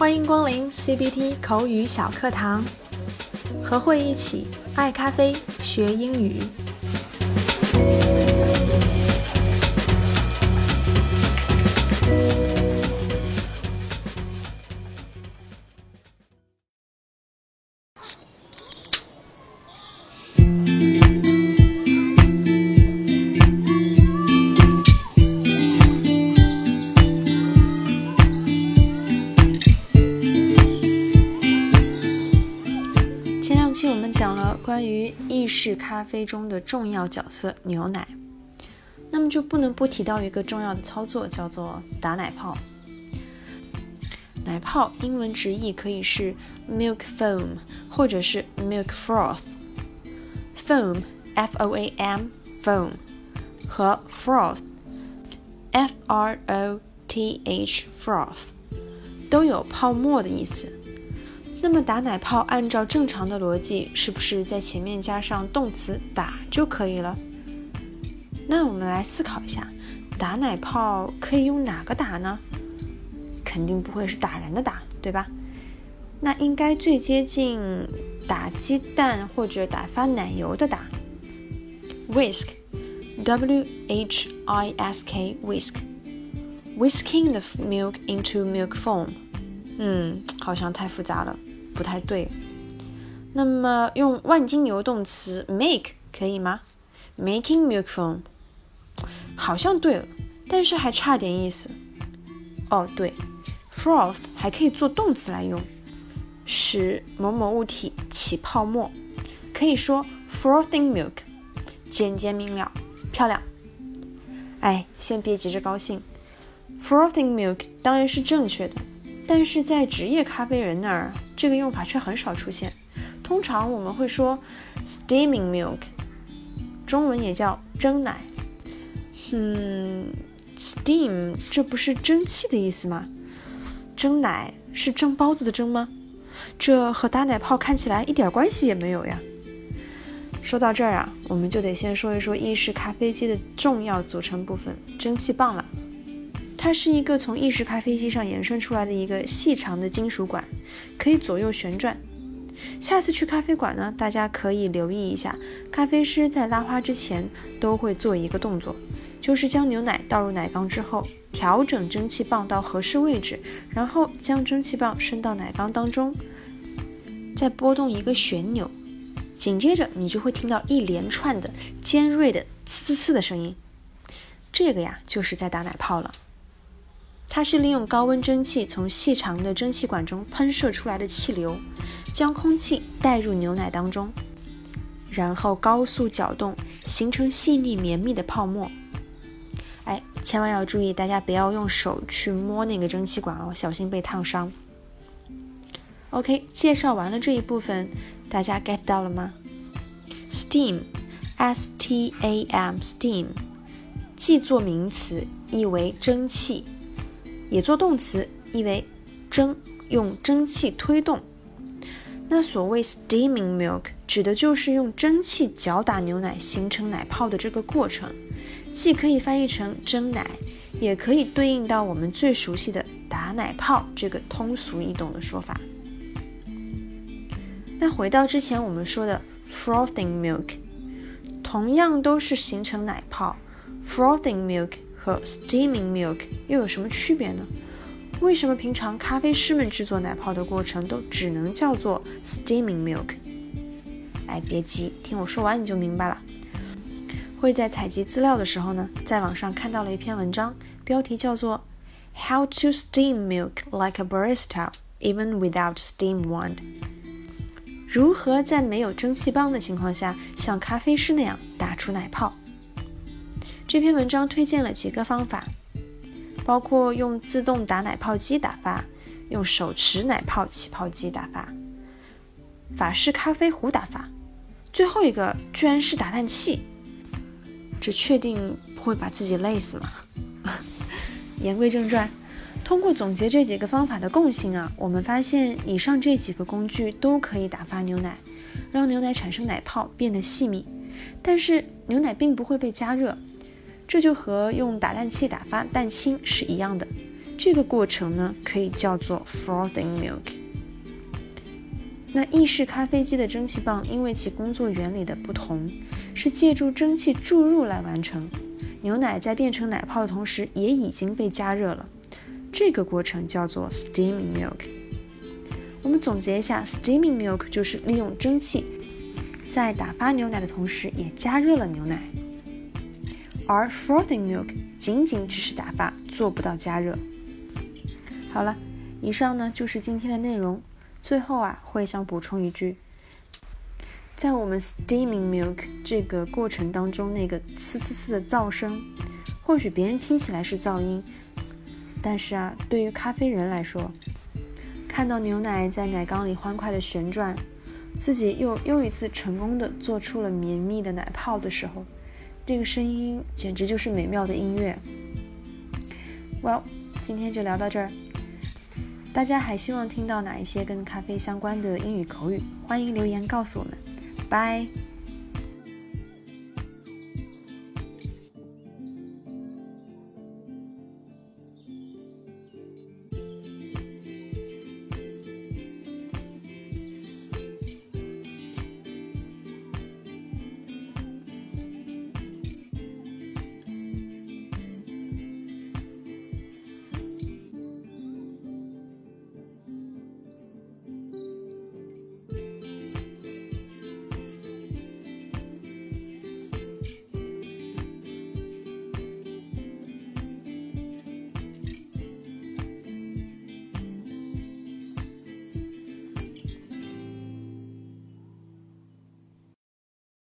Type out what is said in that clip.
欢迎光临 CBT 口语小课堂，和慧一起爱咖啡学英语。期我们讲了关于意式咖啡中的重要角色牛奶，那么就不能不提到一个重要的操作，叫做打奶泡。奶泡英文直译可以是 milk foam 或者是 milk froth。foam f o a m foam 和 froth f r o t h froth 都有泡沫的意思。那么打奶泡按照正常的逻辑，是不是在前面加上动词打就可以了？那我们来思考一下，打奶泡可以用哪个打呢？肯定不会是打人的打，对吧？那应该最接近打鸡蛋或者打发奶油的打。whisk，w h i s k whisk，whisking the milk into milk foam。嗯，好像太复杂了。不太对，那么用万金油动词 make 可以吗？Making milk from 好像对了，但是还差点意思。哦，对，froth 还可以做动词来用，使某某物体起泡沫，可以说 frothing milk，简洁明了，漂亮。哎，先别急着高兴，frothing milk 当然是正确的。但是在职业咖啡人那儿，这个用法却很少出现。通常我们会说 steaming milk，中文也叫蒸奶。嗯，steam 这不是蒸汽的意思吗？蒸奶是蒸包子的蒸吗？这和打奶泡看起来一点关系也没有呀。说到这儿啊，我们就得先说一说意式咖啡机的重要组成部分——蒸汽棒了。它是一个从意式咖啡机上延伸出来的一个细长的金属管，可以左右旋转。下次去咖啡馆呢，大家可以留意一下，咖啡师在拉花之前都会做一个动作，就是将牛奶倒入奶缸之后，调整蒸汽棒到合适位置，然后将蒸汽棒伸到奶缸当中，再拨动一个旋钮，紧接着你就会听到一连串的尖锐的呲呲呲的声音，这个呀就是在打奶泡了。它是利用高温蒸汽从细长的蒸汽管中喷射出来的气流，将空气带入牛奶当中，然后高速搅动，形成细腻绵密的泡沫。哎，千万要注意，大家不要用手去摸那个蒸汽管哦，小心被烫伤。OK，介绍完了这一部分，大家 get 到了吗？Steam，S-T-A-M，Steam，既做名词，意为蒸汽。也做动词，意为蒸，用蒸汽推动。那所谓 steaming milk 指的就是用蒸汽搅打牛奶形成奶泡的这个过程，既可以翻译成蒸奶，也可以对应到我们最熟悉的打奶泡这个通俗易懂的说法。那回到之前我们说的 frothing milk，同样都是形成奶泡，frothing milk。和 steaming milk 又有什么区别呢？为什么平常咖啡师们制作奶泡的过程都只能叫做 steaming milk？哎，别急，听我说完你就明白了。会在采集资料的时候呢，在网上看到了一篇文章，标题叫做 How to steam milk like a barista even without steam wand？如何在没有蒸汽棒的情况下，像咖啡师那样打出奶泡？这篇文章推荐了几个方法，包括用自动打奶泡机打发，用手持奶泡起泡机打发，法式咖啡壶打发，最后一个居然是打蛋器。这确定不会把自己累死吗？言归正传，通过总结这几个方法的共性啊，我们发现以上这几个工具都可以打发牛奶，让牛奶产生奶泡变得细密，但是牛奶并不会被加热。这就和用打蛋器打发蛋清是一样的，这个过程呢可以叫做 frothing milk。那意式咖啡机的蒸汽棒因为其工作原理的不同，是借助蒸汽注入来完成。牛奶在变成奶泡的同时，也已经被加热了。这个过程叫做 steaming milk。我们总结一下，steaming milk 就是利用蒸汽在打发牛奶的同时，也加热了牛奶。而 frothing milk 仅仅只是打发，做不到加热。好了，以上呢就是今天的内容。最后啊，会想补充一句，在我们 steaming milk 这个过程当中，那个呲呲呲的噪声，或许别人听起来是噪音，但是啊，对于咖啡人来说，看到牛奶在奶缸里欢快的旋转，自己又又一次成功的做出了绵密的奶泡的时候，这个声音简直就是美妙的音乐。Well，今天就聊到这儿。大家还希望听到哪一些跟咖啡相关的英语口语？欢迎留言告诉我们。拜。